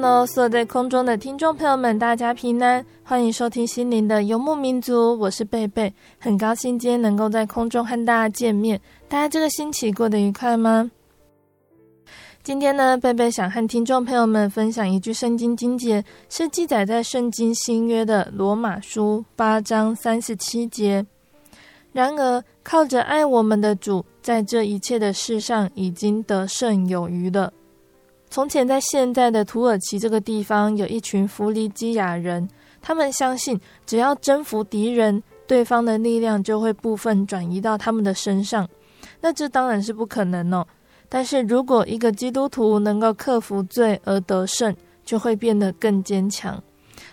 Hello，所有在空中的听众朋友们，大家平安，欢迎收听心灵的游牧民族，我是贝贝，很高兴今天能够在空中和大家见面。大家这个星期过得愉快吗？今天呢，贝贝想和听众朋友们分享一句圣经经节，是记载在圣经新约的罗马书八章三十七节。然而，靠着爱我们的主，在这一切的事上已经得胜有余了。从前，在现在的土耳其这个地方，有一群弗里基亚人，他们相信，只要征服敌人，对方的力量就会部分转移到他们的身上。那这当然是不可能哦。但是如果一个基督徒能够克服罪而得胜，就会变得更坚强。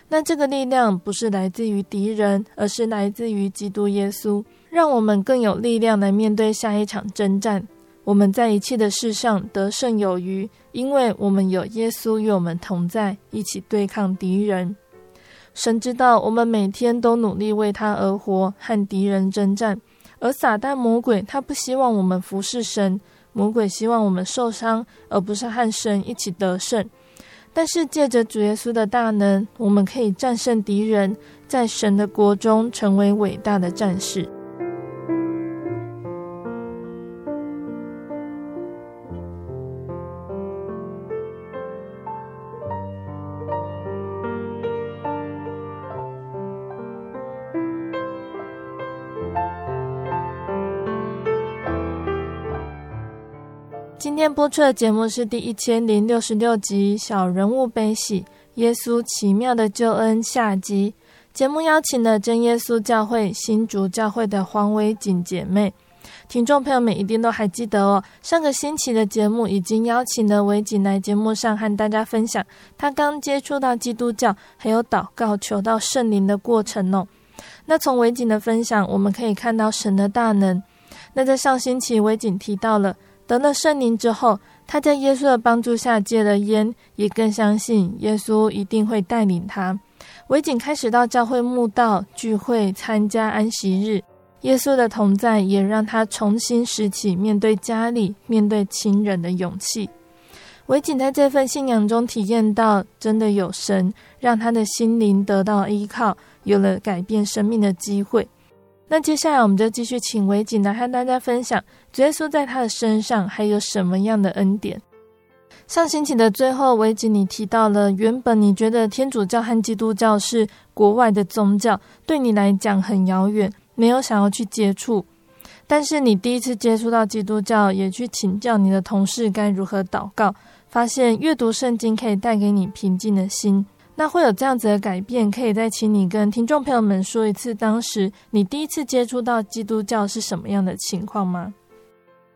那这个力量不是来自于敌人，而是来自于基督耶稣，让我们更有力量来面对下一场征战。我们在一切的事上得胜有余，因为我们有耶稣与我们同在，一起对抗敌人。神知道我们每天都努力为他而活，和敌人征战。而撒旦魔鬼他不希望我们服侍神，魔鬼希望我们受伤，而不是和神一起得胜。但是借着主耶稣的大能，我们可以战胜敌人，在神的国中成为伟大的战士。今天播出的节目是第一千零六十六集《小人物悲喜》，耶稣奇妙的救恩下集。节目邀请了真耶稣教会新竹教会的黄维锦姐妹，听众朋友们一定都还记得哦。上个星期的节目已经邀请了维锦来节目上和大家分享她刚接触到基督教，还有祷告求到圣灵的过程哦。那从维锦的分享，我们可以看到神的大能。那在上星期，维锦提到了。得了圣灵之后，他在耶稣的帮助下戒了烟，也更相信耶稣一定会带领他。维景开始到教会墓道、聚会、参加安息日，耶稣的同在也让他重新拾起面对家里、面对亲人的勇气。维景在这份信仰中体验到，真的有神，让他的心灵得到依靠，有了改变生命的机会。那接下来我们就继续请维锦来和大家分享，耶稣在他的身上还有什么样的恩典。上星期的最后，维锦你提到了，原本你觉得天主教和基督教是国外的宗教，对你来讲很遥远，没有想要去接触。但是你第一次接触到基督教，也去请教你的同事该如何祷告，发现阅读圣经可以带给你平静的心。那会有这样子的改变，可以再请你跟听众朋友们说一次，当时你第一次接触到基督教是什么样的情况吗？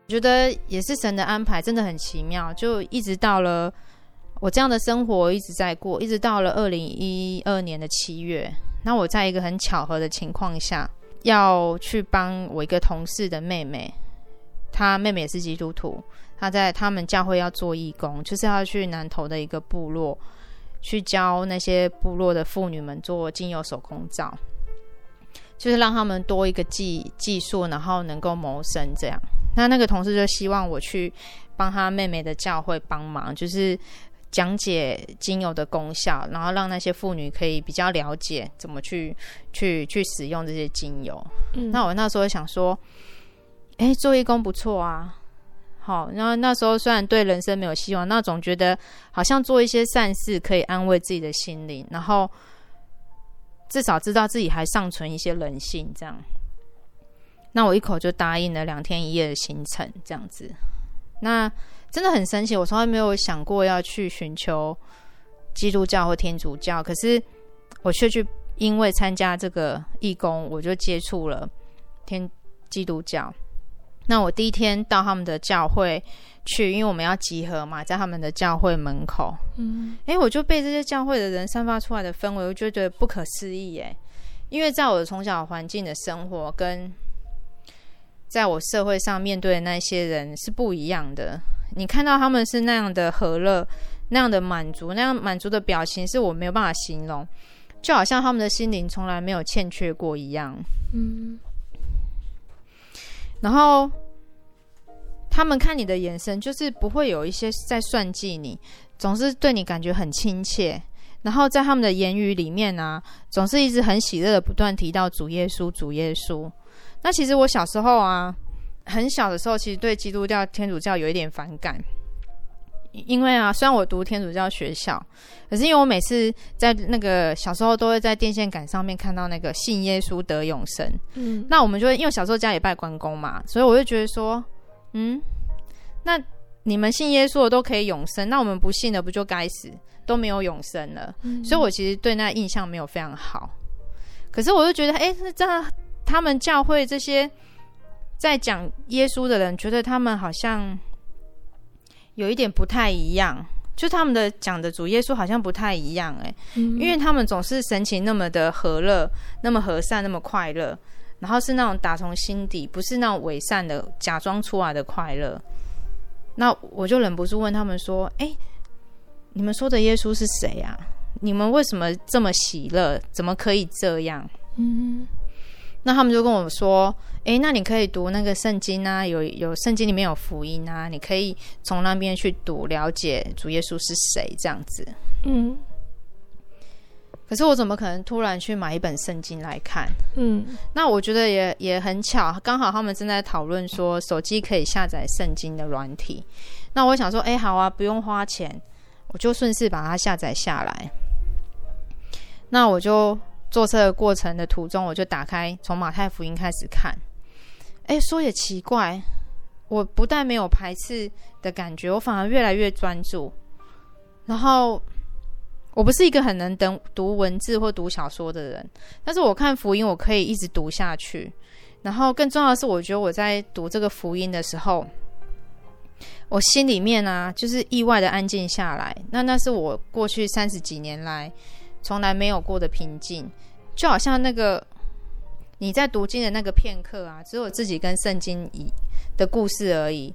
我觉得也是神的安排，真的很奇妙。就一直到了我这样的生活一直在过，一直到了二零一二年的七月，那我在一个很巧合的情况下，要去帮我一个同事的妹妹，她妹妹也是基督徒。她在他们教会要做义工，就是要去南投的一个部落，去教那些部落的妇女们做精油手工皂，就是让他们多一个技技术，然后能够谋生这样。那那个同事就希望我去帮他妹妹的教会帮忙，就是讲解精油的功效，然后让那些妇女可以比较了解怎么去去去使用这些精油。嗯，那我那时候想说，哎，做义工不错啊。好，然后那时候虽然对人生没有希望，那总觉得好像做一些善事可以安慰自己的心灵，然后至少知道自己还尚存一些人性这样。那我一口就答应了两天一夜的行程，这样子。那真的很神奇，我从来没有想过要去寻求基督教或天主教，可是我却去因为参加这个义工，我就接触了天基督教。那我第一天到他们的教会去，因为我们要集合嘛，在他们的教会门口。嗯，哎，我就被这些教会的人散发出来的氛围，我就觉得不可思议哎，因为在我的从小环境的生活跟。在我社会上面对的那些人是不一样的。你看到他们是那样的和乐，那样的满足，那样满足的表情是我没有办法形容，就好像他们的心灵从来没有欠缺过一样。嗯。然后他们看你的眼神，就是不会有一些在算计你，总是对你感觉很亲切。然后在他们的言语里面呢、啊，总是一直很喜乐的不断提到主耶稣，主耶稣。那其实我小时候啊，很小的时候，其实对基督教、天主教有一点反感，因为啊，虽然我读天主教学校，可是因为我每次在那个小时候都会在电线杆上面看到那个信耶稣得永生，嗯，那我们就会因为小时候家里拜关公嘛，所以我就觉得说，嗯，那你们信耶稣的都可以永生，那我们不信的不就该死，都没有永生了，嗯，所以我其实对那印象没有非常好，可是我就觉得，哎，是这样。他们教会这些在讲耶稣的人，觉得他们好像有一点不太一样，就他们的讲的主耶稣好像不太一样，哎，因为他们总是神情那么的和乐，那么和善，那么快乐，然后是那种打从心底，不是那种伪善的假装出来的快乐。那我就忍不住问他们说：“哎，你们说的耶稣是谁啊？你们为什么这么喜乐？怎么可以这样？”嗯。那他们就跟我说：“诶，那你可以读那个圣经啊，有有圣经里面有福音啊，你可以从那边去读，了解主耶稣是谁这样子。”嗯。可是我怎么可能突然去买一本圣经来看？嗯。那我觉得也也很巧，刚好他们正在讨论说手机可以下载圣经的软体。那我想说：“诶，好啊，不用花钱，我就顺势把它下载下来。”那我就。坐车的过程的途中，我就打开从马太福音开始看。哎，说也奇怪，我不但没有排斥的感觉，我反而越来越专注。然后，我不是一个很能等读文字或读小说的人，但是我看福音，我可以一直读下去。然后，更重要的是，我觉得我在读这个福音的时候，我心里面啊，就是意外的安静下来。那那是我过去三十几年来。从来没有过的平静，就好像那个你在读经的那个片刻啊，只有自己跟圣经的故事而已，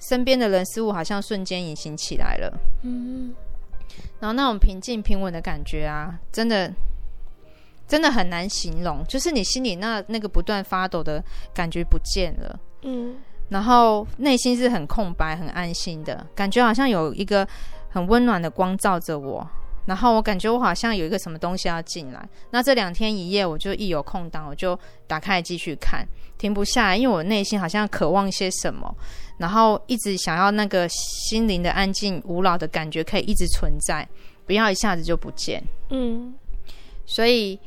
身边的人事物好像瞬间隐形起来了。嗯，然后那种平静平稳的感觉啊，真的真的很难形容，就是你心里那那个不断发抖的感觉不见了。嗯，然后内心是很空白、很安心的感觉，好像有一个很温暖的光照着我。然后我感觉我好像有一个什么东西要进来，那这两天一夜我就一有空档我就打开继续看，停不下来，因为我内心好像渴望些什么，然后一直想要那个心灵的安静无扰的感觉可以一直存在，不要一下子就不见。嗯，所以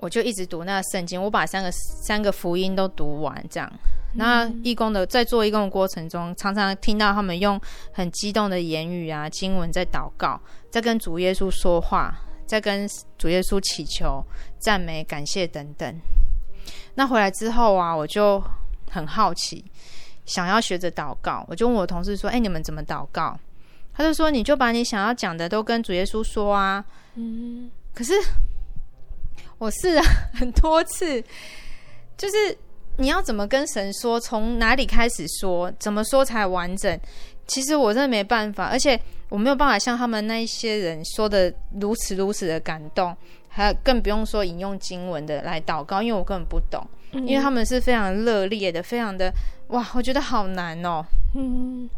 我就一直读那圣经，我把三个三个福音都读完，这样。那义工的在做义工的过程中，常常听到他们用很激动的言语啊、经文在祷告，在跟主耶稣说话，在跟主耶稣祈求、赞美、感谢等等。那回来之后啊，我就很好奇，想要学着祷告，我就问我同事说：“哎，你们怎么祷告？”他就说：“你就把你想要讲的都跟主耶稣说啊。”嗯，可是我试了很多次，就是。你要怎么跟神说？从哪里开始说？怎么说才完整？其实我真的没办法，而且我没有办法像他们那一些人说的如此如此的感动，还更不用说引用经文的来祷告，因为我根本不懂，嗯、因为他们是非常热烈的，非常的哇，我觉得好难哦。嗯。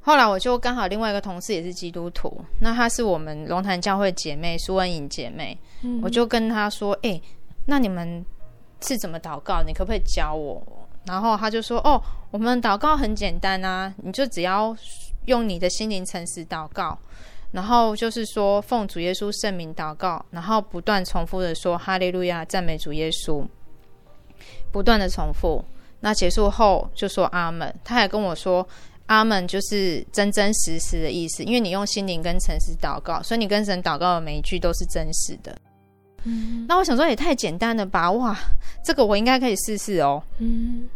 后来我就刚好另外一个同事也是基督徒，那她是我们龙潭教会姐妹苏文颖姐妹，嗯、我就跟她说：“哎、欸，那你们是怎么祷告？你可不可以教我？”然后他就说：“哦，我们祷告很简单啊，你就只要用你的心灵诚实祷告，然后就是说奉主耶稣圣名祷告，然后不断重复的说哈利路亚，赞美主耶稣，不断的重复。那结束后就说阿门。”他还跟我说。阿门就是真真实实的意思，因为你用心灵跟诚实祷告，所以你跟神祷告的每一句都是真实的。嗯，那我想说也太简单了吧？哇，这个我应该可以试试哦。嗯，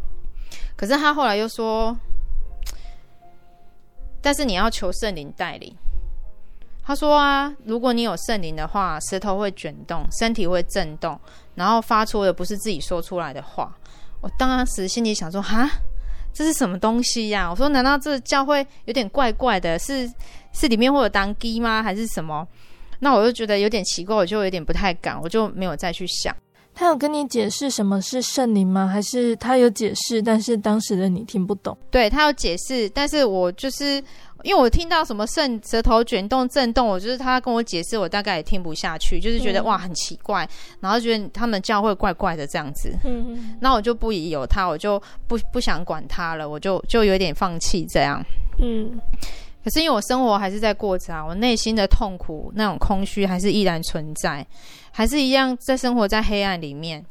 可是他后来又说，但是你要求圣灵带领。他说啊，如果你有圣灵的话，舌头会卷动，身体会震动，然后发出的不是自己说出来的话。我当时心里想说，哈。这是什么东西呀、啊？我说，难道这教会有点怪怪的？是是里面会有当机吗？还是什么？那我就觉得有点奇怪，我就有点不太敢，我就没有再去想。他有跟你解释什么是圣灵吗？还是他有解释，但是当时的你听不懂？对，他有解释，但是我就是。因为我听到什么圣舌头卷动震动，我就是他跟我解释，我大概也听不下去，就是觉得、嗯、哇很奇怪，然后觉得他们教会怪怪的这样子，嗯，那我就不疑有他，我就不不想管他了，我就就有点放弃这样，嗯，可是因为我生活还是在过着啊，我内心的痛苦那种空虚还是依然存在，还是一样在生活在黑暗里面，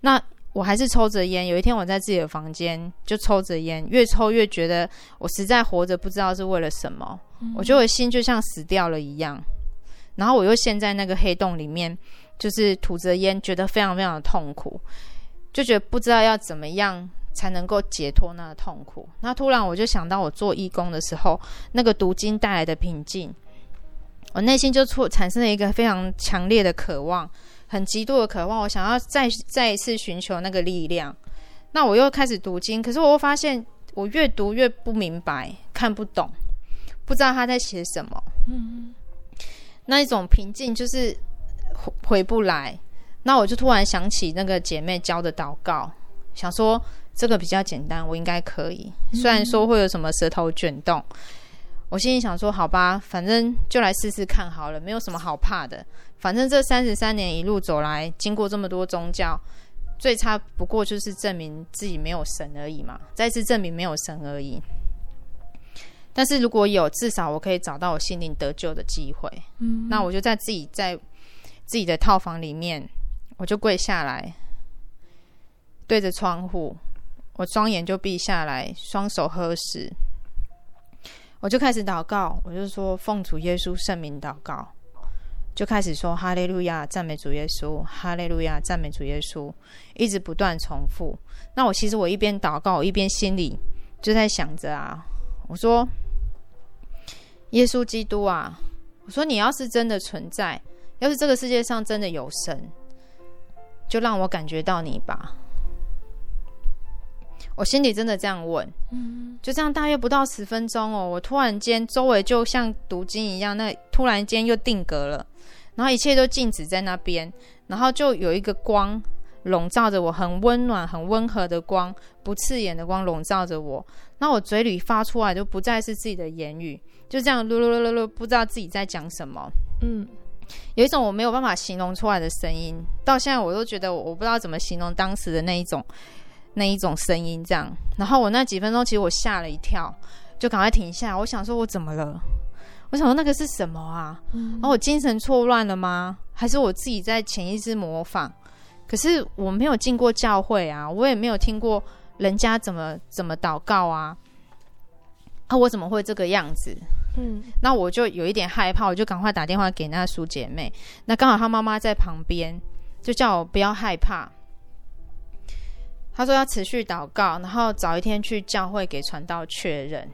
那。我还是抽着烟。有一天，我在自己的房间就抽着烟，越抽越觉得我实在活着，不知道是为了什么。嗯、我觉得我心就像死掉了一样。然后我又陷在那个黑洞里面，就是吐着烟，觉得非常非常的痛苦，就觉得不知道要怎么样才能够解脱那个痛苦。那突然我就想到，我做义工的时候，那个读经带来的平静，我内心就出产生了一个非常强烈的渴望。很极度的渴望，我想要再再一次寻求那个力量。那我又开始读经，可是我又发现我越读越不明白，看不懂，不知道他在写什么。嗯，那一种平静就是回回不来。那我就突然想起那个姐妹教的祷告，想说这个比较简单，我应该可以。虽然说会有什么舌头卷动，我心里想说好吧，反正就来试试看好了，没有什么好怕的。反正这三十三年一路走来，经过这么多宗教，最差不过就是证明自己没有神而已嘛，再次证明没有神而已。但是如果有，至少我可以找到我心灵得救的机会。嗯，那我就在自己在自己的套房里面，我就跪下来，对着窗户，我双眼就闭下来，双手合十，我就开始祷告，我就说奉主耶稣圣名祷告。就开始说哈利路亚，赞美主耶稣，哈利路亚，赞美主耶稣，一直不断重复。那我其实我一边祷告，我一边心里就在想着啊，我说耶稣基督啊，我说你要是真的存在，要是这个世界上真的有神，就让我感觉到你吧。我心里真的这样问，嗯，就这样大约不到十分钟哦，我突然间周围就像读经一样，那突然间又定格了。然后一切都静止在那边，然后就有一个光笼罩着我，很温暖、很温和的光，不刺眼的光笼罩着我。那我嘴里发出来就不再是自己的言语，就这样噜噜噜噜噜，不知道自己在讲什么。嗯，有一种我没有办法形容出来的声音，到现在我都觉得我不知道怎么形容当时的那一种那一种声音。这样，然后我那几分钟其实我吓了一跳，就赶快停下。我想说，我怎么了？我想说那个是什么啊？嗯，然后我精神错乱了吗？还是我自己在潜意识模仿？可是我没有进过教会啊，我也没有听过人家怎么怎么祷告啊。啊，我怎么会这个样子？嗯，那我就有一点害怕，我就赶快打电话给那叔姐妹。那刚好她妈妈在旁边，就叫我不要害怕。她说要持续祷告，然后早一天去教会给传道确认。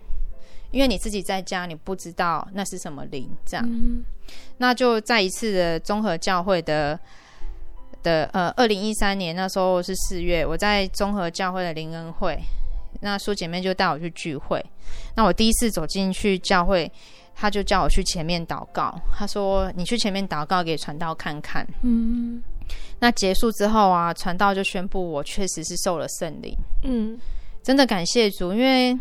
因为你自己在家，你不知道那是什么灵，这样，嗯、那就在一次的综合教会的的呃，二零一三年那时候是四月，我在综合教会的灵恩会，那苏姐妹就带我去聚会。那我第一次走进去教会，她就叫我去前面祷告。她说：“你去前面祷告，给传道看看。”嗯。那结束之后啊，传道就宣布我确实是受了圣灵。嗯。真的感谢主，因为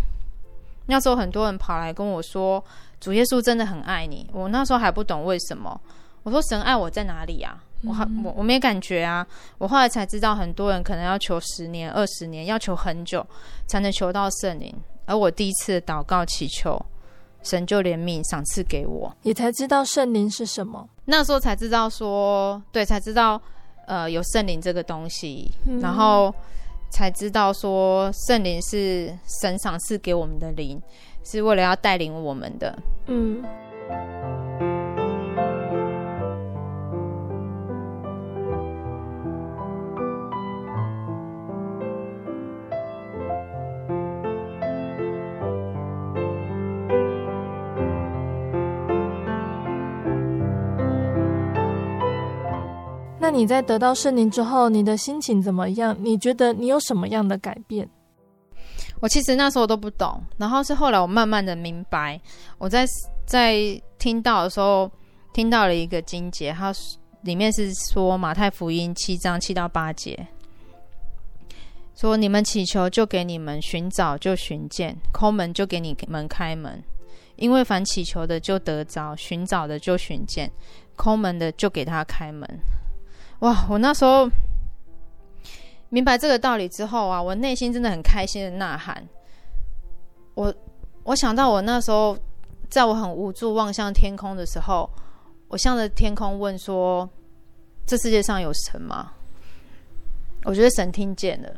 那时候很多人跑来跟我说，主耶稣真的很爱你。我那时候还不懂为什么。我说神爱我在哪里啊？我还我我没感觉啊！我后来才知道，很多人可能要求十年、二十年，要求很久才能求到圣灵。而我第一次祷告祈求，神就怜悯赏赐给我，也才知道圣灵是什么。那时候才知道说，对，才知道呃有圣灵这个东西，嗯、然后才知道说圣灵是神赏赐给我们的灵，是为了要带领我们的。嗯。你在得到圣灵之后，你的心情怎么样？你觉得你有什么样的改变？我其实那时候都不懂，然后是后来我慢慢的明白。我在在听到的时候，听到了一个经节，它里面是说马太福音七章七到八节，说你们祈求就给你们，寻找就寻见，叩门就给你们开门，因为凡祈求的就得着，寻找的就寻见，叩门的就给他开门。哇！我那时候明白这个道理之后啊，我内心真的很开心的呐喊。我我想到我那时候，在我很无助望向天空的时候，我向着天空问说：“这世界上有神吗？”我觉得神听见了，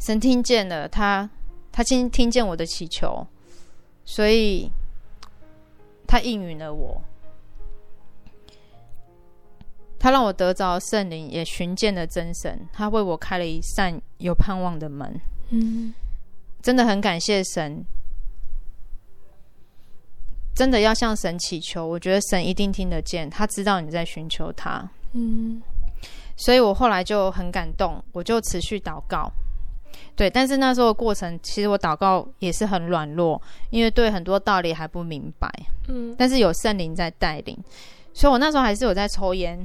神听见了，他他听听见我的祈求，所以他应允了我。他让我得着圣灵，也寻见了真神。他为我开了一扇有盼望的门。嗯，真的很感谢神。真的要向神祈求，我觉得神一定听得见。他知道你在寻求他。嗯，所以我后来就很感动，我就持续祷告。对，但是那时候的过程，其实我祷告也是很软弱，因为对很多道理还不明白。嗯，但是有圣灵在带领，所以我那时候还是有在抽烟。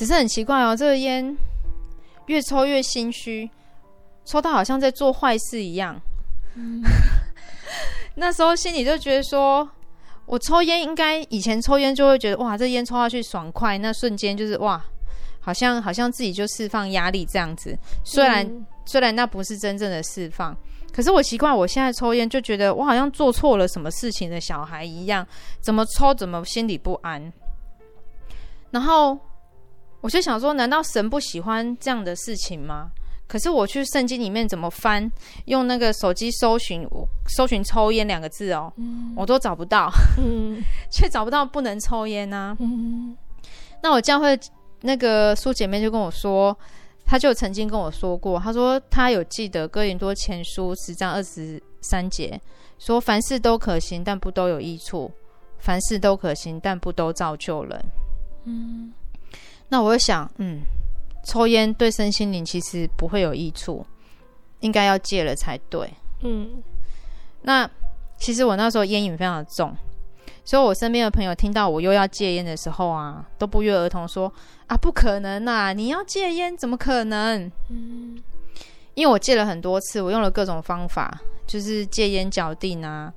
只是很奇怪哦，这个烟越抽越心虚，抽到好像在做坏事一样。嗯、那时候心里就觉得说，我抽烟应该以前抽烟就会觉得哇，这烟抽下去爽快，那瞬间就是哇，好像好像自己就释放压力这样子。虽然、嗯、虽然那不是真正的释放，可是我奇怪我现在抽烟就觉得我好像做错了什么事情的小孩一样，怎么抽怎么心里不安，然后。我就想说，难道神不喜欢这样的事情吗？可是我去圣经里面怎么翻，用那个手机搜寻，我搜寻抽烟两个字哦，嗯、我都找不到，嗯、却找不到不能抽烟呢、啊。嗯、那我教会那个苏姐妹就跟我说，她就曾经跟我说过，她说她有记得哥林多前书十章二十三节，说凡事都可行，但不都有益处；凡事都可行，但不都造就人。嗯。那我就想，嗯，抽烟对身心灵其实不会有益处，应该要戒了才对。嗯，那其实我那时候烟瘾非常的重，所以我身边的朋友听到我又要戒烟的时候啊，都不约而同说：“啊，不可能啊！你要戒烟怎么可能？”嗯，因为我戒了很多次，我用了各种方法，就是戒烟脚定啊，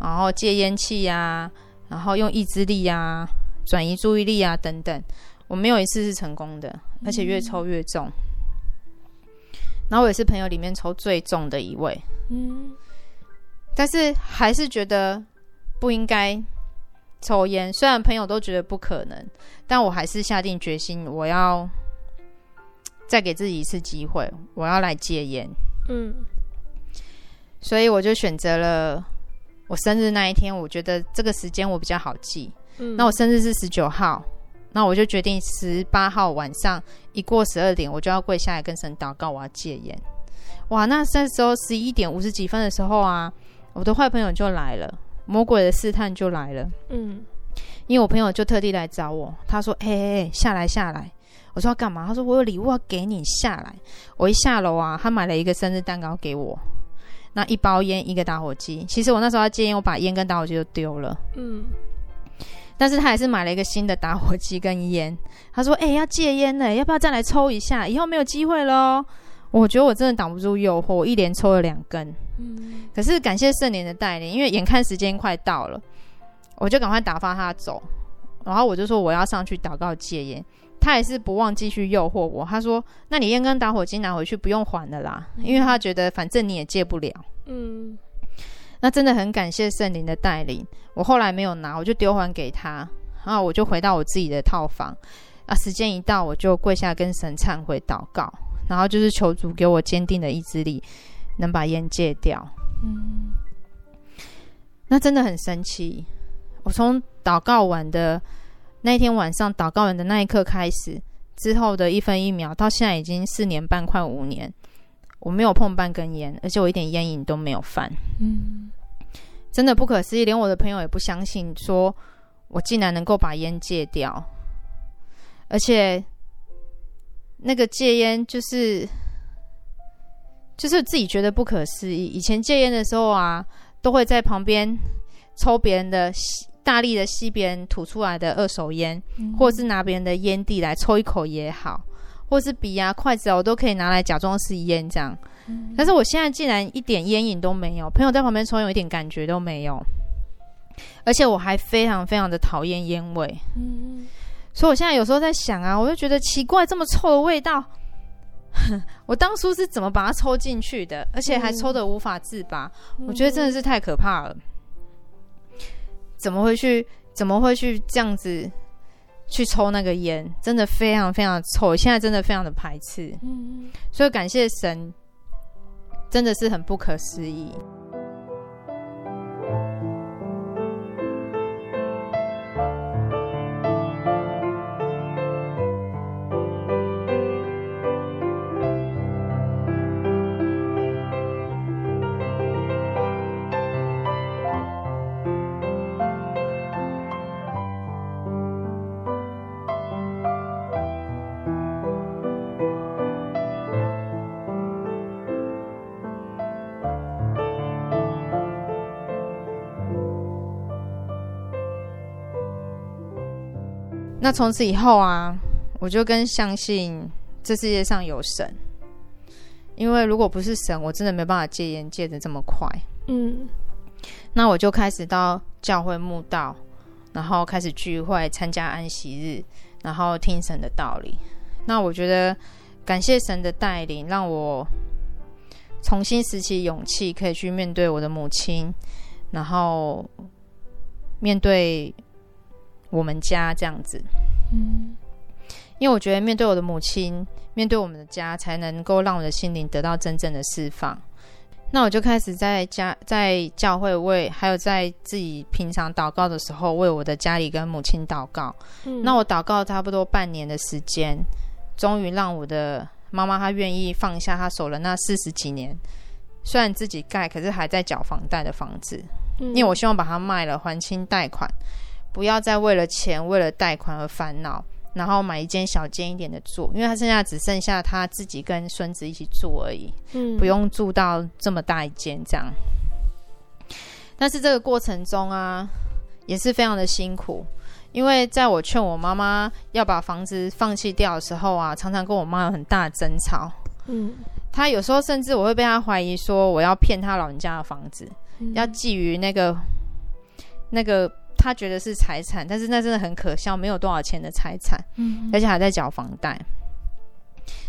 然后戒烟器呀，然后用意志力呀，转移注意力啊等等。我没有一次是成功的，而且越抽越重。嗯、然后我也是朋友里面抽最重的一位。嗯，但是还是觉得不应该抽烟。虽然朋友都觉得不可能，但我还是下定决心，我要再给自己一次机会，我要来戒烟。嗯，所以我就选择了我生日那一天，我觉得这个时间我比较好记。嗯，那我生日是十九号。那我就决定十八号晚上一过十二点，我就要跪下来跟神祷告，我要戒烟。哇，那那时候十一点五十几分的时候啊，我的坏朋友就来了，魔鬼的试探就来了。嗯，因为我朋友就特地来找我，他说：“哎哎哎，下来下来。”我说：“要干嘛？”他说：“我有礼物要给你，下来。”我一下楼啊，他买了一个生日蛋糕给我，那一包烟，一个打火机。其实我那时候要戒烟，我把烟跟打火机都丢了。嗯。但是他还是买了一个新的打火机跟烟。他说：“哎、欸，要戒烟呢，要不要再来抽一下？以后没有机会喽。”我觉得我真的挡不住诱惑，我一连抽了两根。嗯。可是感谢圣灵的带领，因为眼看时间快到了。我就赶快打发他走，然后我就说我要上去祷告戒烟，他也是不忘继续诱惑我。他说：“那你烟跟打火机拿回去不用还的啦，因为他觉得反正你也戒不了。”嗯，那真的很感谢圣灵的带领。我后来没有拿，我就丢还给他，然后我就回到我自己的套房。啊，时间一到，我就跪下跟神忏悔祷告，然后就是求主给我坚定的意志力，能把烟戒掉。嗯，那真的很神奇。我从祷告完的那一天晚上，祷告完的那一刻开始，之后的一分一秒，到现在已经四年半，快五年，我没有碰半根烟，而且我一点烟瘾都没有犯。嗯，真的不可思议，连我的朋友也不相信，说我竟然能够把烟戒掉，而且那个戒烟就是就是自己觉得不可思议。以前戒烟的时候啊，都会在旁边抽别人的吸。大力的吸别人吐出来的二手烟，嗯、或者是拿别人的烟蒂来抽一口也好，或是笔啊、筷子啊，我都可以拿来假装是烟这样。嗯、但是我现在竟然一点烟瘾都没有，朋友在旁边抽有，一点感觉都没有，而且我还非常非常的讨厌烟味。嗯、所以我现在有时候在想啊，我就觉得奇怪，这么臭的味道，我当初是怎么把它抽进去的，而且还抽的无法自拔？嗯、我觉得真的是太可怕了。怎么会去？怎么会去这样子去抽那个烟？真的非常非常的臭，现在真的非常的排斥。嗯，所以感谢神，真的是很不可思议。那从此以后啊，我就更相信这世界上有神，因为如果不是神，我真的没办法戒烟戒得这么快。嗯，那我就开始到教会墓道，然后开始聚会，参加安息日，然后听神的道理。那我觉得感谢神的带领，让我重新拾起勇气，可以去面对我的母亲，然后面对。我们家这样子，嗯，因为我觉得面对我的母亲，面对我们的家，才能够让我的心灵得到真正的释放。那我就开始在家，在教会为，还有在自己平常祷告的时候，为我的家里跟母亲祷告。嗯，那我祷告差不多半年的时间，终于让我的妈妈她愿意放下她守了那四十几年，虽然自己盖，可是还在缴房贷的房子，嗯，因为我希望把它卖了还清贷款。不要再为了钱、为了贷款而烦恼，然后买一间小间一点的住，因为他现在只剩下他自己跟孙子一起住而已，嗯，不用住到这么大一间这样。但是这个过程中啊，也是非常的辛苦，因为在我劝我妈妈要把房子放弃掉的时候啊，常常跟我妈有很大的争吵，嗯，她有时候甚至我会被她怀疑说我要骗她老人家的房子，嗯，要觊觎那个那个。他觉得是财产，但是那真的很可笑，没有多少钱的财产，嗯，而且还在缴房贷。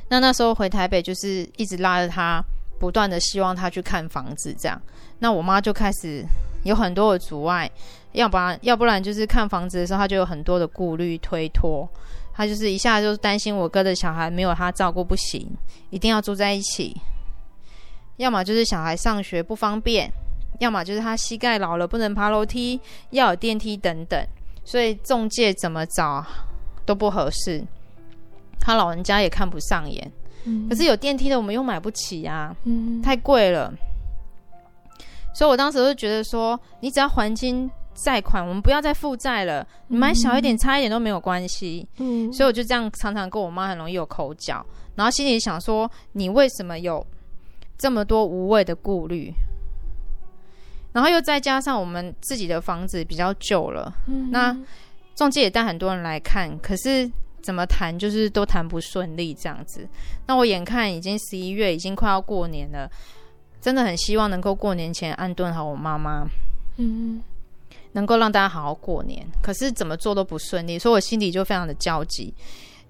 那那时候回台北，就是一直拉着他，不断的希望他去看房子，这样。那我妈就开始有很多的阻碍，要不然要不然就是看房子的时候，他就有很多的顾虑推脱，他就是一下就担心我哥的小孩没有他照顾不行，一定要住在一起，要么就是小孩上学不方便。要么就是他膝盖老了不能爬楼梯，要有电梯等等，所以中介怎么找都不合适。他老人家也看不上眼，嗯、可是有电梯的我们又买不起啊，嗯、太贵了。所以我当时就觉得说，你只要还清债款，我们不要再负债了。你买小一点、差一点都没有关系。嗯，所以我就这样常常跟我妈很容易有口角，然后心里想说：你为什么有这么多无谓的顾虑？然后又再加上我们自己的房子比较旧了，嗯、那中介也带很多人来看，可是怎么谈就是都谈不顺利这样子。那我眼看已经十一月，已经快要过年了，真的很希望能够过年前安顿好我妈妈，嗯，能够让大家好好过年。可是怎么做都不顺利，所以我心里就非常的焦急，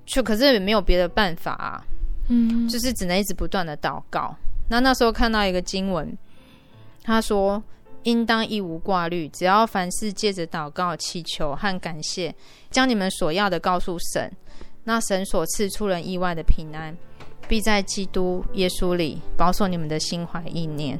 就可是也没有别的办法啊，嗯，就是只能一直不断的祷告。那那时候看到一个经文，他说。应当一无挂虑，只要凡事借着祷告、祈求和感谢，将你们所要的告诉神，那神所赐出人意外的平安，必在基督耶稣里保守你们的心怀意念。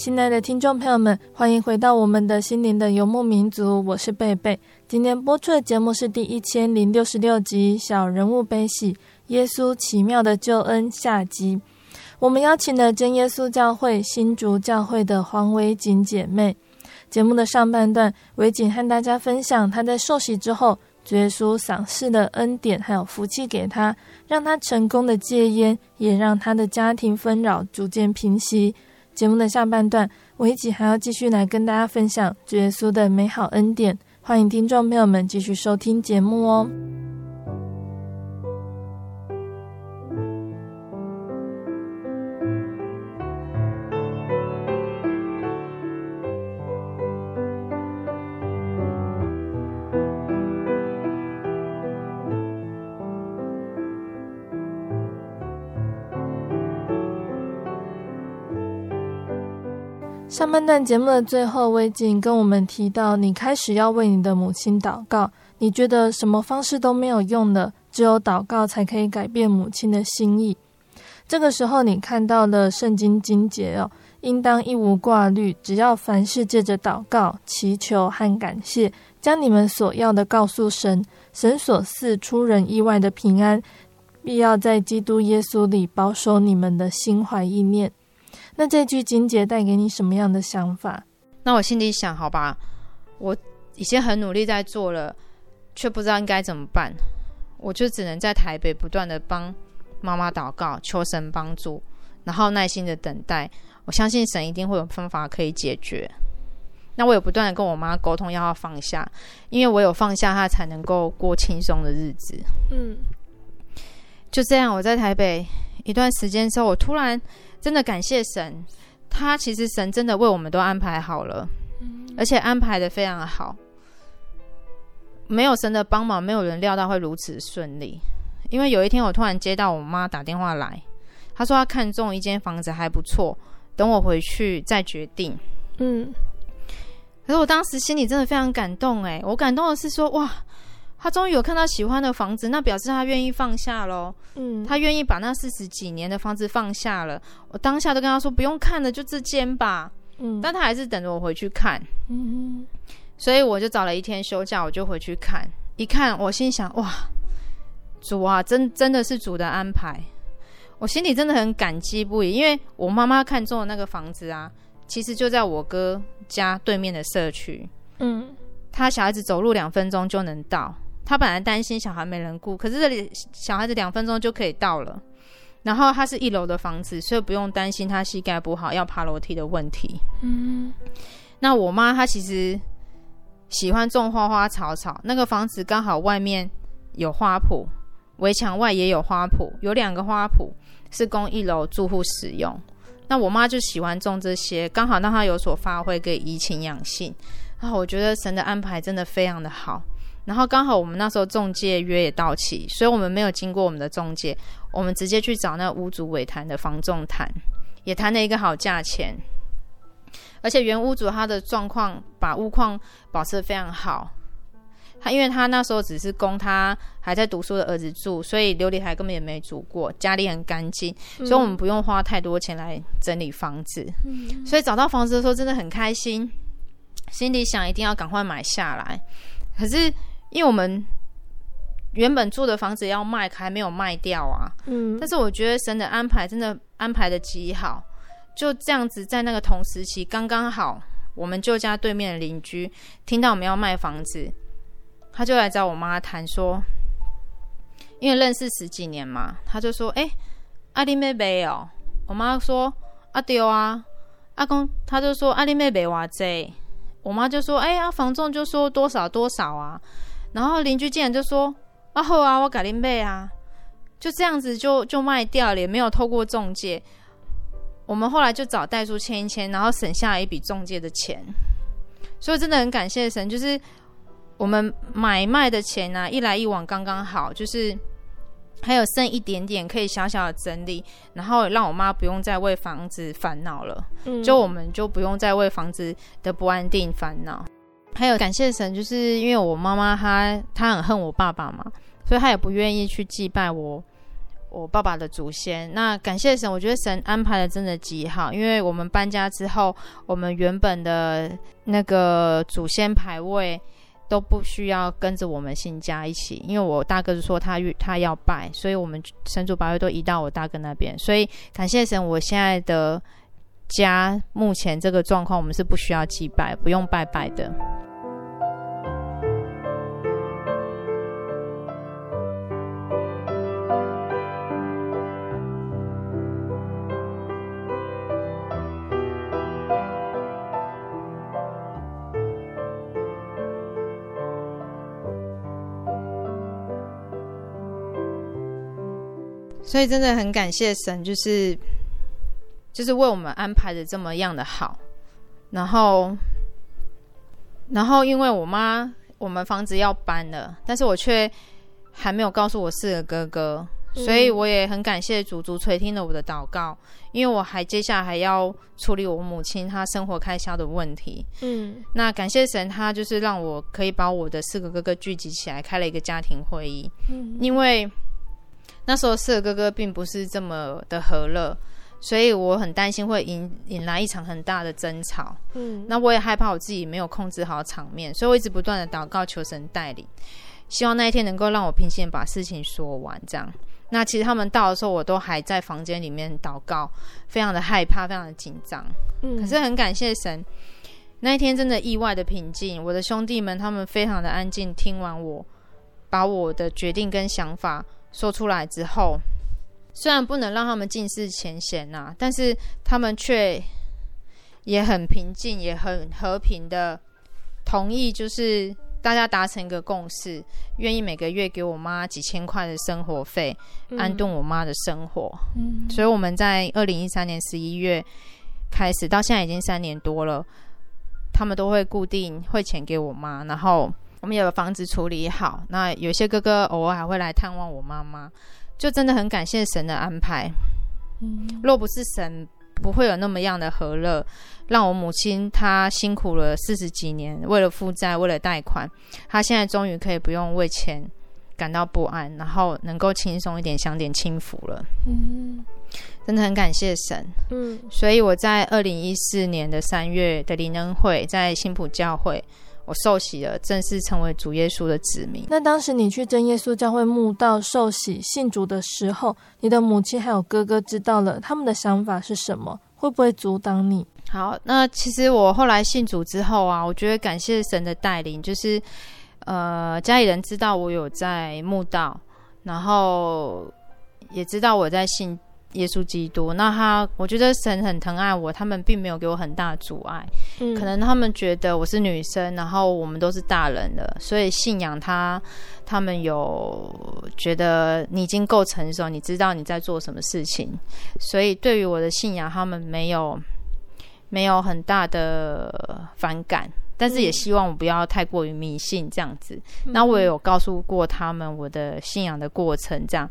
亲爱的听众朋友们，欢迎回到我们的心灵的游牧民族，我是贝贝。今天播出的节目是第一千零六十六集《小人物悲喜》，耶稣奇妙的救恩下集。我们邀请了真耶稣教会新竹教会的黄维锦姐妹。节目的上半段，维锦和大家分享她在受洗之后，主耶稣赏赐的恩典还有福气给她，让她成功的戒烟，也让她的家庭纷扰逐渐平息。节目的下半段，我一起还要继续来跟大家分享主耶稣的美好恩典。欢迎听众朋友们继续收听节目哦。上半段节目的最后，维锦跟我们提到，你开始要为你的母亲祷告，你觉得什么方式都没有用的，只有祷告才可以改变母亲的心意。这个时候，你看到了圣经经节哦，应当一无挂虑，只要凡事借着祷告、祈求和感谢，将你们所要的告诉神，神所赐出人意外的平安，必要在基督耶稣里保守你们的心怀意念。那这句金节带给你什么样的想法？那我心里想，好吧，我已经很努力在做了，却不知道应该怎么办，我就只能在台北不断的帮妈妈祷告，求神帮助，然后耐心的等待。我相信神一定会有方法可以解决。那我也不断的跟我妈沟通，要她放下，因为我有放下，她才能够过轻松的日子。嗯，就这样，我在台北一段时间之后，我突然。真的感谢神，他其实神真的为我们都安排好了，而且安排的非常好。没有神的帮忙，没有人料到会如此顺利。因为有一天我突然接到我妈打电话来，她说她看中一间房子还不错，等我回去再决定。嗯，可是我当时心里真的非常感动，哎，我感动的是说，哇。他终于有看到喜欢的房子，那表示他愿意放下喽。嗯，他愿意把那四十几年的房子放下了。我当下都跟他说不用看了，就这间吧。嗯，但他还是等着我回去看。嗯，所以我就找了一天休假，我就回去看。一看，我心想：哇，主啊，真真的是主的安排。我心里真的很感激不已，因为我妈妈看中的那个房子啊，其实就在我哥家对面的社区。嗯，他小孩子走路两分钟就能到。他本来担心小孩没人顾，可是这里小孩子两分钟就可以到了。然后他是一楼的房子，所以不用担心他膝盖不好要爬楼梯的问题。嗯，那我妈她其实喜欢种花花草草，那个房子刚好外面有花圃，围墙外也有花圃，有两个花圃是供一楼住户使用。那我妈就喜欢种这些，刚好让她有所发挥，可以怡情养性。啊我觉得神的安排真的非常的好。然后刚好我们那时候中介约也到期，所以我们没有经过我们的中介，我们直接去找那屋主委谈的房仲谈，也谈了一个好价钱。而且原屋主他的状况，把屋况保持的非常好。他因为他那时候只是供他还在读书的儿子住，所以琉璃台根本也没煮过，家里很干净，所以我们不用花太多钱来整理房子。嗯。所以找到房子的时候真的很开心，心里想一定要赶快买下来。可是。因为我们原本住的房子要卖，还没有卖掉啊。嗯，但是我觉得神的安排真的安排的极好，就这样子在那个同时期刚刚好，我们旧家对面的邻居听到我们要卖房子，他就来找我妈谈说，因为认识十几年嘛，他就说：“哎、欸，阿弟妹妹哦。”我妈说：“阿丢啊，阿公。”他就说：“阿弟妹妹哇这。”我妈就说：“哎、欸、呀，房仲就说多少多少啊。”然后邻居竟然就说：“啊好啊，我改林贝啊，就这样子就就卖掉了，也没有透过中介。我们后来就找代书签一签，然后省下了一笔中介的钱。所以真的很感谢神，就是我们买卖的钱呢、啊，一来一往刚刚好，就是还有剩一点点可以小小的整理，然后让我妈不用再为房子烦恼了。嗯，就我们就不用再为房子的不安定烦恼。”还有感谢神，就是因为我妈妈她她很恨我爸爸嘛，所以她也不愿意去祭拜我我爸爸的祖先。那感谢神，我觉得神安排的真的极好，因为我们搬家之后，我们原本的那个祖先牌位都不需要跟着我们新家一起，因为我大哥就说他他要拜，所以我们神主牌位都移到我大哥那边。所以感谢神，我现在的家目前这个状况，我们是不需要祭拜，不用拜拜的。所以真的很感谢神，就是就是为我们安排的这么样的好，然后然后因为我妈我们房子要搬了，但是我却还没有告诉我四个哥哥，所以我也很感谢主，主垂听了我的祷告，因为我还接下来还要处理我母亲她生活开销的问题。嗯，那感谢神，他就是让我可以把我的四个哥哥聚集起来，开了一个家庭会议。嗯，因为。那时候四个哥哥并不是这么的和乐，所以我很担心会引引来一场很大的争吵。嗯，那我也害怕我自己没有控制好场面，所以我一直不断的祷告求神带领，希望那一天能够让我平心把事情说完。这样，那其实他们到的时候，我都还在房间里面祷告，非常的害怕，非常的紧张。嗯，可是很感谢神，那一天真的意外的平静。我的兄弟们他们非常的安静，听完我把我的决定跟想法。说出来之后，虽然不能让他们尽释前嫌呐，但是他们却也很平静，也很和平的同意，就是大家达成一个共识，愿意每个月给我妈几千块的生活费，嗯、安顿我妈的生活。嗯，所以我们在二零一三年十一月开始，到现在已经三年多了，他们都会固定汇钱给我妈，然后。我们有个房子处理好，那有些哥哥偶尔还会来探望我妈妈，就真的很感谢神的安排。嗯，若不是神，不会有那么样的和乐，让我母亲她辛苦了四十几年，为了负债，为了贷款，她现在终于可以不用为钱感到不安，然后能够轻松一点，享点清福了。嗯，真的很感谢神。嗯，所以我在二零一四年的三月的灵恩会，在新埔教会。我受洗了，正式成为主耶稣的子民。那当时你去真耶稣教会慕道受洗信主的时候，你的母亲还有哥哥知道了，他们的想法是什么？会不会阻挡你？好，那其实我后来信主之后啊，我觉得感谢神的带领，就是呃，家里人知道我有在慕道，然后也知道我在信。耶稣基督，那他，我觉得神很疼爱我，他们并没有给我很大的阻碍。嗯，可能他们觉得我是女生，然后我们都是大人了，所以信仰他，他们有觉得你已经够成熟，你知道你在做什么事情，所以对于我的信仰，他们没有没有很大的反感，但是也希望我不要太过于迷信这样子。那我也有告诉过他们我的信仰的过程，这样。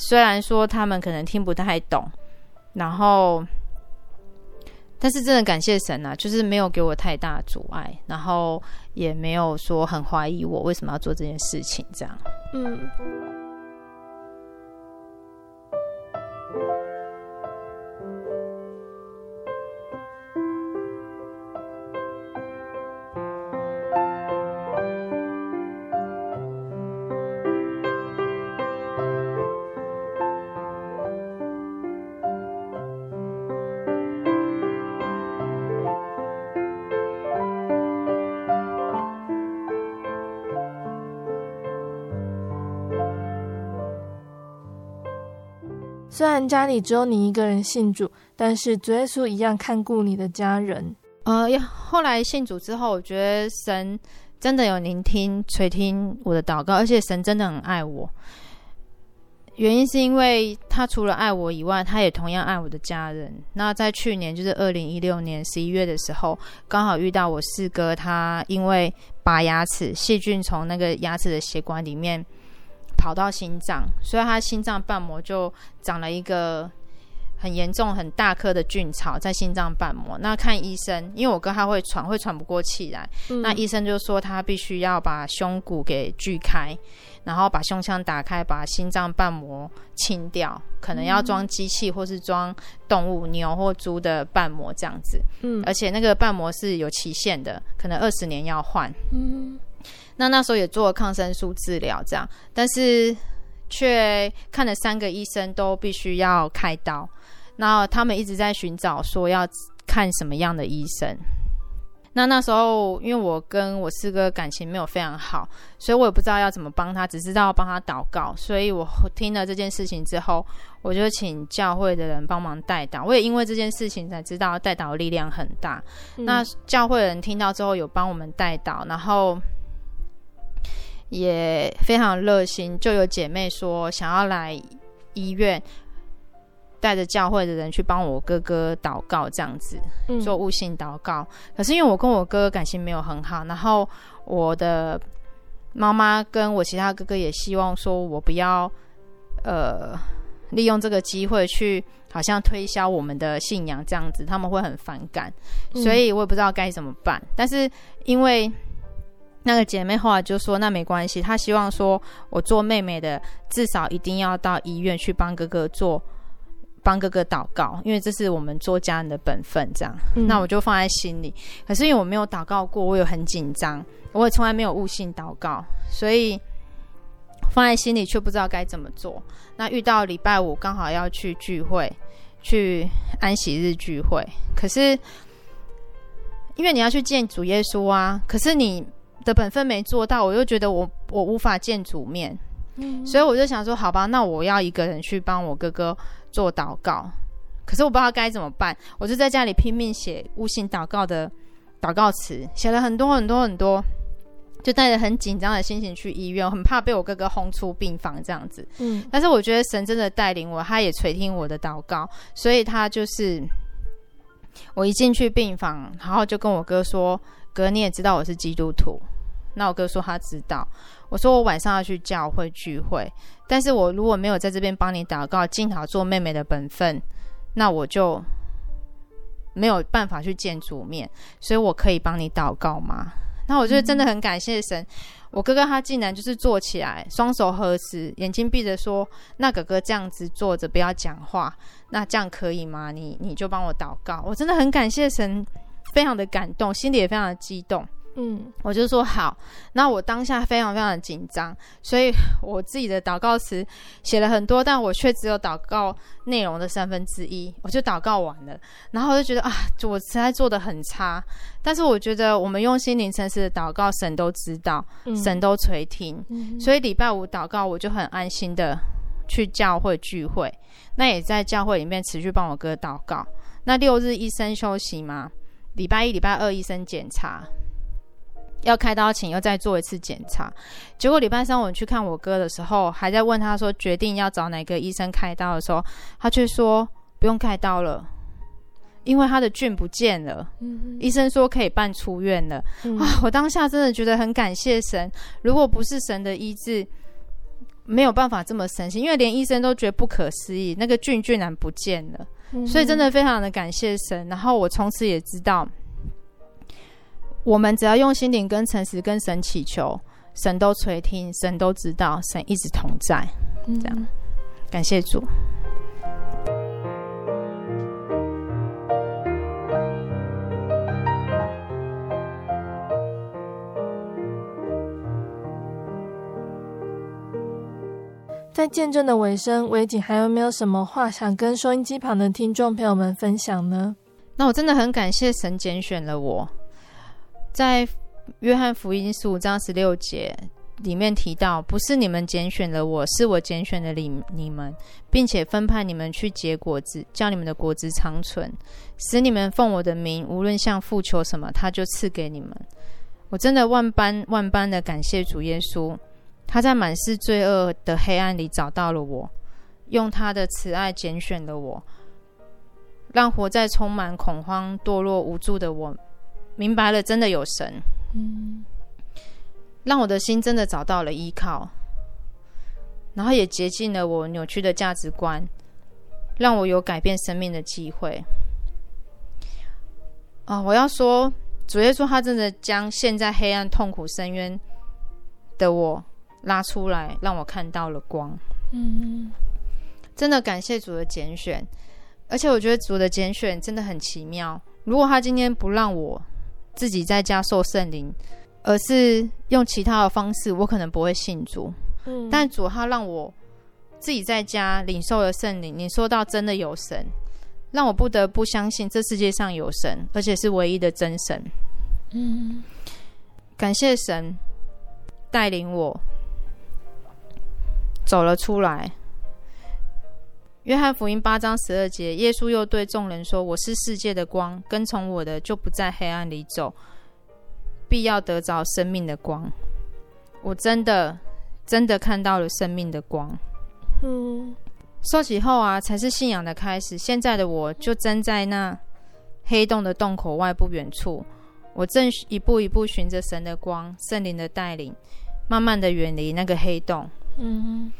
虽然说他们可能听不太懂，然后，但是真的感谢神啊，就是没有给我太大阻碍，然后也没有说很怀疑我为什么要做这件事情，这样，嗯。虽然家里只有你一个人信主，但是主耶稣一样看顾你的家人。呃，后来信主之后，我觉得神真的有聆听、垂听我的祷告，而且神真的很爱我。原因是因为他除了爱我以外，他也同样爱我的家人。那在去年，就是二零一六年十一月的时候，刚好遇到我四哥，他因为拔牙齿，细菌从那个牙齿的血管里面。跑到心脏，所以他心脏瓣膜就长了一个很严重、很大颗的菌草在心脏瓣膜。那看医生，因为我哥他会喘，会喘不过气来。嗯、那医生就说他必须要把胸骨给锯开，然后把胸腔打开，把心脏瓣膜清掉，可能要装机器或是装动物牛或猪的瓣膜这样子。嗯，而且那个瓣膜是有期限的，可能二十年要换。嗯，那那时候也做了抗生素治疗，这样，但是。却看了三个医生，都必须要开刀。那他们一直在寻找，说要看什么样的医生。那那时候，因为我跟我四哥感情没有非常好，所以我也不知道要怎么帮他，只知道帮他祷告。所以我听了这件事情之后，我就请教会的人帮忙代祷。我也因为这件事情才知道代祷的力量很大。嗯。那教会的人听到之后，有帮我们代祷，然后。也非常热心，就有姐妹说想要来医院，带着教会的人去帮我哥哥祷告，这样子做悟性祷告。可是因为我跟我哥哥感情没有很好，然后我的妈妈跟我其他哥哥也希望说我不要呃利用这个机会去好像推销我们的信仰这样子，他们会很反感，所以我也不知道该怎么办。但是因为那个姐妹后来就说：“那没关系，她希望说我做妹妹的，至少一定要到医院去帮哥哥做，帮哥哥祷告，因为这是我们做家人的本分。这样，嗯、那我就放在心里。可是因为我没有祷告过，我有很紧张，我也从来没有悟性祷告，所以放在心里却不知道该怎么做。那遇到礼拜五刚好要去聚会，去安息日聚会，可是因为你要去见主耶稣啊，可是你。”的本分没做到，我又觉得我我无法见主面，嗯，所以我就想说，好吧，那我要一个人去帮我哥哥做祷告，可是我不知道该怎么办，我就在家里拼命写悟性祷告的祷告词，写了很多很多很多，就带着很紧张的心情去医院，很怕被我哥哥轰出病房这样子，嗯，但是我觉得神真的带领我，他也垂听我的祷告，所以他就是我一进去病房，然后就跟我哥说。哥，你也知道我是基督徒，那我哥说他知道。我说我晚上要去教会聚会，但是我如果没有在这边帮你祷告，尽好做妹妹的本分，那我就没有办法去见主面，所以我可以帮你祷告吗？那我就真的很感谢神。我哥哥他竟然就是坐起来，双手合十，眼睛闭着说：“那哥哥这样子坐着，不要讲话，那这样可以吗？你你就帮我祷告。”我真的很感谢神。非常的感动，心里也非常的激动。嗯，我就说好。那我当下非常非常的紧张，所以我自己的祷告词写了很多，但我却只有祷告内容的三分之一，我就祷告完了。然后我就觉得啊，我实在做的很差。但是我觉得我们用心灵诚实的祷告，神都知道，嗯、神都垂听。嗯、所以礼拜五祷告，我就很安心的去教会聚会。那也在教会里面持续帮我哥祷告。那六日一生休息吗？礼拜一、礼拜二医生检查，要开刀前又再做一次检查。结果礼拜三我们去看我哥的时候，还在问他说决定要找哪个医生开刀的时候，他却说不用开刀了，因为他的菌不见了。嗯，医生说可以办出院了。嗯。啊，我当下真的觉得很感谢神。如果不是神的医治，没有办法这么神奇，因为连医生都觉得不可思议，那个菌居然不见了。所以真的非常的感谢神，然后我从此也知道，我们只要用心灵跟诚实跟神祈求，神都垂听，神都知道，神一直同在，这样，感谢主。在见证的尾声，维景还有没有什么话想跟收音机旁的听众朋友们分享呢？那我真的很感谢神拣选了我，在约翰福音十五章十六节里面提到，不是你们拣选了我，是我拣选了你你们，并且分派你们去结果子，叫你们的果子长存，使你们奉我的名，无论向父求什么，他就赐给你们。我真的万般万般的感谢主耶稣。他在满是罪恶的黑暗里找到了我，用他的慈爱拣选了我，让活在充满恐慌、堕落、无助的我明白了真的有神，嗯，让我的心真的找到了依靠，然后也洁净了我扭曲的价值观，让我有改变生命的机会。啊、哦，我要说，主耶稣他真的将陷在黑暗痛苦深渊的我拉出来，让我看到了光。嗯，真的感谢主的拣选，而且我觉得主的拣选真的很奇妙。如果他今天不让我自己在家受圣灵，而是用其他的方式，我可能不会信主。嗯，但主他让我自己在家领受了圣灵，你说到真的有神，让我不得不相信这世界上有神，而且是唯一的真神。嗯，感谢神带领我走了出来。约翰福音八章十二节，耶稣又对众人说：“我是世界的光，跟从我的就不在黑暗里走，必要得着生命的光。”我真的真的看到了生命的光。嗯，受洗后啊，才是信仰的开始。现在的我就站在那黑洞的洞口外不远处，我正一步一步循着神的光、圣灵的带领，慢慢的远离那个黑洞。嗯。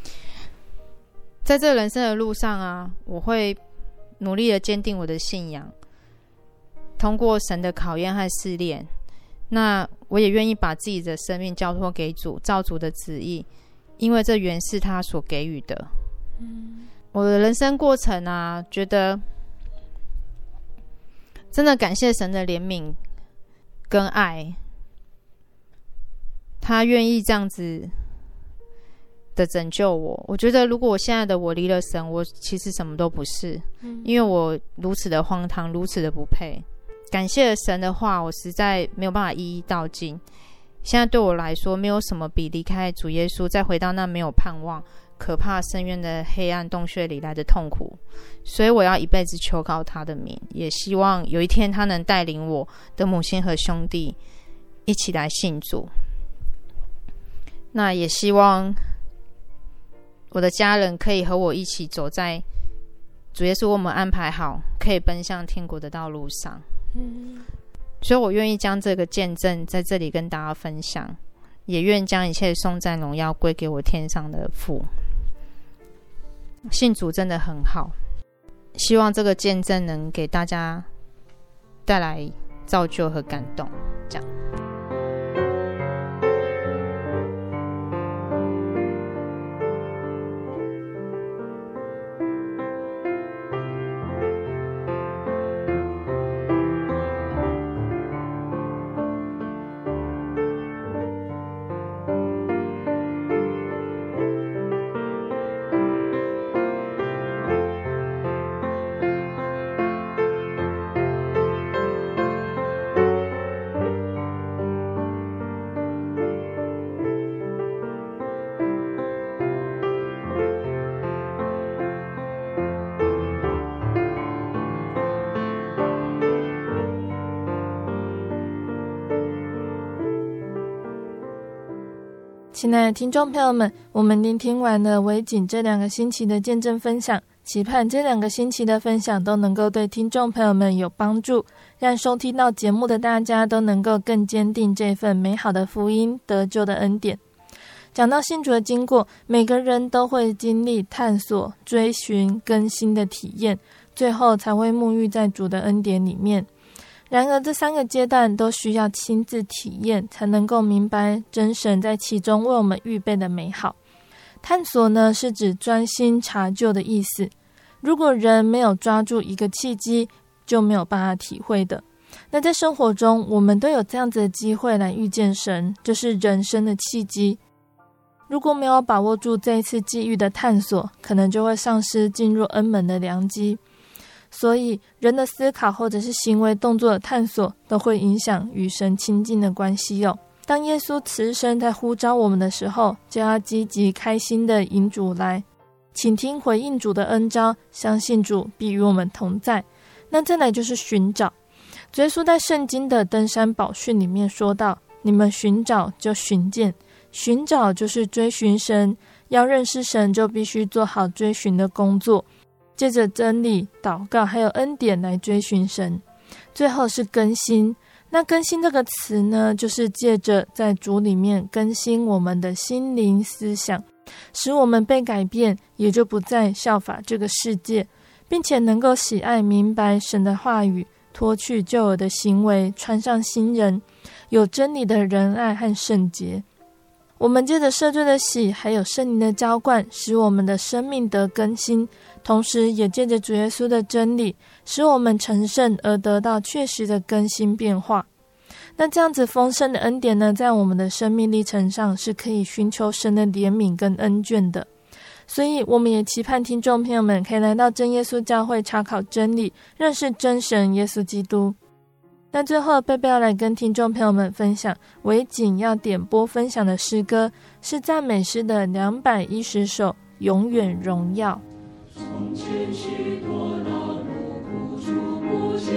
在这人生的路上啊，我会努力的坚定我的信仰，通过神的考验和试炼。那我也愿意把自己的生命交托给主，照主的旨意，因为这原是他所给予的。嗯，我的人生过程啊，觉得真的感谢神的怜悯跟爱，他愿意这样子。的拯救我，我觉得如果我现在的我离了神，我其实什么都不是，因为我如此的荒唐，如此的不配。感谢神的话，我实在没有办法一一道尽。现在对我来说，没有什么比离开主耶稣，再回到那没有盼望、可怕深渊的黑暗洞穴里来的痛苦。所以我要一辈子求告他的名，也希望有一天他能带领我的母亲和兄弟一起来信主。那也希望。我的家人可以和我一起走在主耶稣为我们安排好可以奔向天国的道路上。嗯，所以我愿意将这个见证在这里跟大家分享，也愿将一切颂赞荣耀归给我天上的父。信主真的很好，希望这个见证能给大家带来造就和感动。这样。亲爱的听众朋友们，我们聆听完了维锦这两个星期的见证分享，期盼这两个星期的分享都能够对听众朋友们有帮助，让收听到节目的大家都能够更坚定这份美好的福音得救的恩典。讲到信主的经过，每个人都会经历探索、追寻、更新的体验，最后才会沐浴在主的恩典里面。然而，这三个阶段都需要亲自体验，才能够明白真神在其中为我们预备的美好。探索呢，是指专心查究的意思。如果人没有抓住一个契机，就没有办法体会的。那在生活中，我们都有这样子的机会来遇见神，这是人生的契机。如果没有把握住这一次机遇的探索，可能就会丧失进入恩门的良机。所以，人的思考或者是行为动作的探索，都会影响与神亲近的关系哟。当耶稣慈声在呼召我们的时候，就要积极开心的迎主来，请听回应主的恩召，相信主必与我们同在。那再来就是寻找。耶稣在圣经的登山宝训里面说道：“你们寻找就寻见，寻找就是追寻神。要认识神，就必须做好追寻的工作。”借着真理、祷告，还有恩典来追寻神，最后是更新。那更新这个词呢，就是借着在主里面更新我们的心灵思想，使我们被改变，也就不再效法这个世界，并且能够喜爱明白神的话语，脱去旧有的行为，穿上新人，有真理的仁爱和圣洁。我们借着赦罪的喜，还有圣灵的浇灌，使我们的生命得更新；同时，也借着主耶稣的真理，使我们成圣而得到确实的更新变化。那这样子丰盛的恩典呢，在我们的生命历程上是可以寻求神的怜悯跟恩眷的。所以，我们也期盼听众朋友们可以来到真耶稣教会查考真理，认识真神耶稣基督。那最后，贝贝要来跟听众朋友们分享，维景要点播分享的诗歌是赞美诗的两百一十首《永远荣耀》。从前许多劳碌苦楚不见，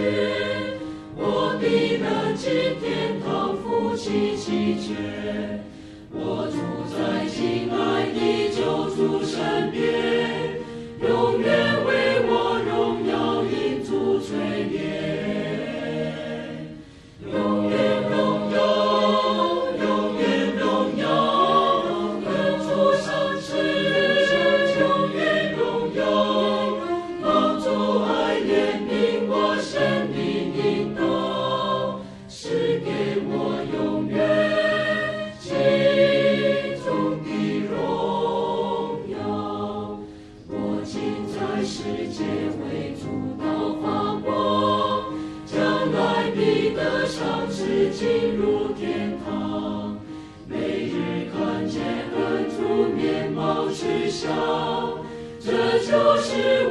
我必得进天堂福气齐全。我住在亲爱的救主身边，永远为我亲